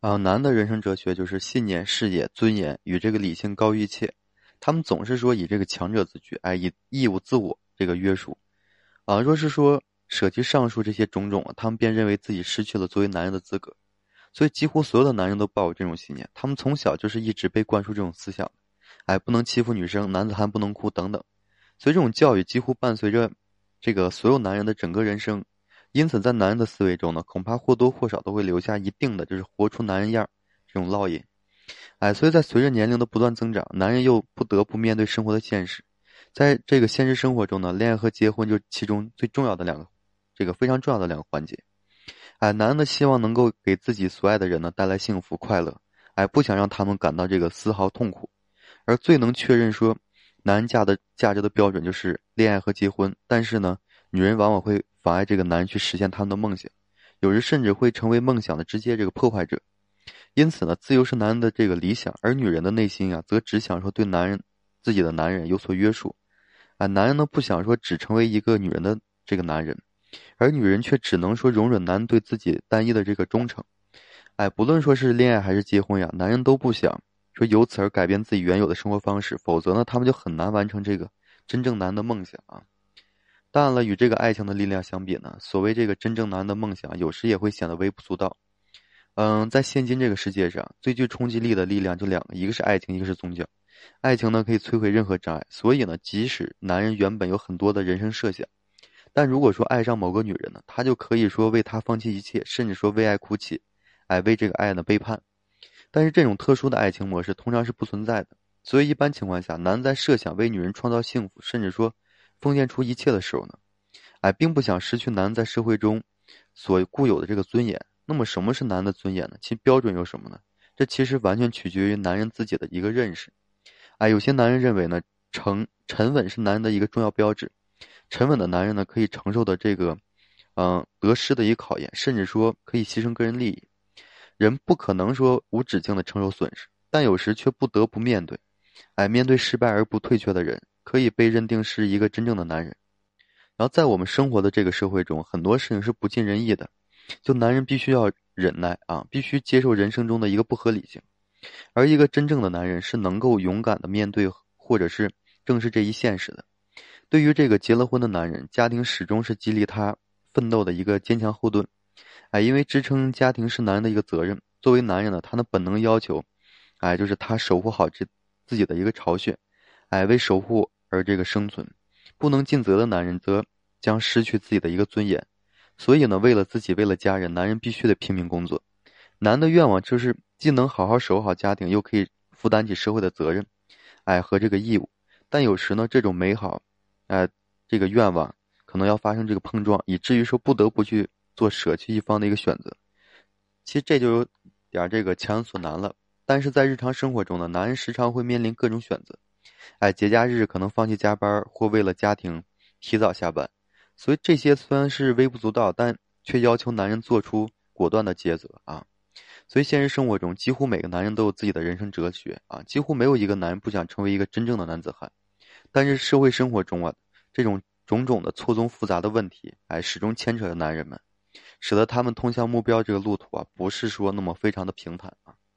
啊，男的人生哲学就是信念、事业、尊严与这个理性高于一切。他们总是说以这个强者自居，哎，以义务自我这个约束。啊，若是说舍弃上述这些种种，他们便认为自己失去了作为男人的资格。所以，几乎所有的男人都抱有这种信念。他们从小就是一直被灌输这种思想，哎，不能欺负女生，男子汉不能哭等等。所以，这种教育几乎伴随着这个所有男人的整个人生。因此，在男人的思维中呢，恐怕或多或少都会留下一定的就是活出男人样这种烙印。哎，所以在随着年龄的不断增长，男人又不得不面对生活的现实。在这个现实生活中呢，恋爱和结婚就是其中最重要的两个，这个非常重要的两个环节。哎，男人的希望能够给自己所爱的人呢带来幸福快乐，哎，不想让他们感到这个丝毫痛苦。而最能确认说，男人价的价值的标准就是恋爱和结婚。但是呢，女人往往会。妨碍这个男人去实现他们的梦想，有时甚至会成为梦想的直接这个破坏者。因此呢，自由是男人的这个理想，而女人的内心啊，则只想说对男人自己的男人有所约束。啊，男人呢不想说只成为一个女人的这个男人，而女人却只能说容忍男人对自己单一的这个忠诚。哎，不论说是恋爱还是结婚呀，男人都不想说由此而改变自己原有的生活方式，否则呢，他们就很难完成这个真正男的梦想啊。当然了，与这个爱情的力量相比呢，所谓这个真正男人的梦想，有时也会显得微不足道。嗯，在现今这个世界上，最具冲击力的力量就两个，一个是爱情，一个是宗教。爱情呢，可以摧毁任何障碍，所以呢，即使男人原本有很多的人生设想，但如果说爱上某个女人呢，他就可以说为她放弃一切，甚至说为爱哭泣，哎，为这个爱呢背叛。但是这种特殊的爱情模式通常是不存在的，所以一般情况下，男在设想为女人创造幸福，甚至说。奉献出一切的时候呢，哎，并不想失去男人在社会中所固有的这个尊严。那么，什么是男人的尊严呢？其标准有什么呢？这其实完全取决于男人自己的一个认识。哎，有些男人认为呢，沉沉稳是男人的一个重要标志。沉稳的男人呢，可以承受的这个，嗯，得失的一个考验，甚至说可以牺牲个人利益。人不可能说无止境的承受损失，但有时却不得不面对。哎，面对失败而不退却的人。可以被认定是一个真正的男人，然后在我们生活的这个社会中，很多事情是不尽人意的，就男人必须要忍耐啊，必须接受人生中的一个不合理性，而一个真正的男人是能够勇敢的面对或者是正视这一现实的。对于这个结了婚的男人，家庭始终是激励他奋斗的一个坚强后盾，哎，因为支撑家庭是男人的一个责任。作为男人呢，他的本能要求，哎，就是他守护好这自己的一个巢穴，哎，为守护。而这个生存不能尽责的男人，则将失去自己的一个尊严。所以呢，为了自己，为了家人，男人必须得拼命工作。男的愿望就是既能好好守好家庭，又可以负担起社会的责任，哎和这个义务。但有时呢，这种美好，哎，这个愿望可能要发生这个碰撞，以至于说不得不去做舍弃一方的一个选择。其实这就有点这个强人所难了。但是在日常生活中呢，男人时常会面临各种选择。哎，节假日可能放弃加班，或为了家庭提早下班，所以这些虽然是微不足道，但却要求男人做出果断的抉择啊。所以现实生活中，几乎每个男人都有自己的人生哲学啊，几乎没有一个男人不想成为一个真正的男子汉。但是社会生活中啊，这种种种的错综复杂的问题，哎，始终牵扯着男人们，使得他们通向目标这个路途啊，不是说那么非常的平坦。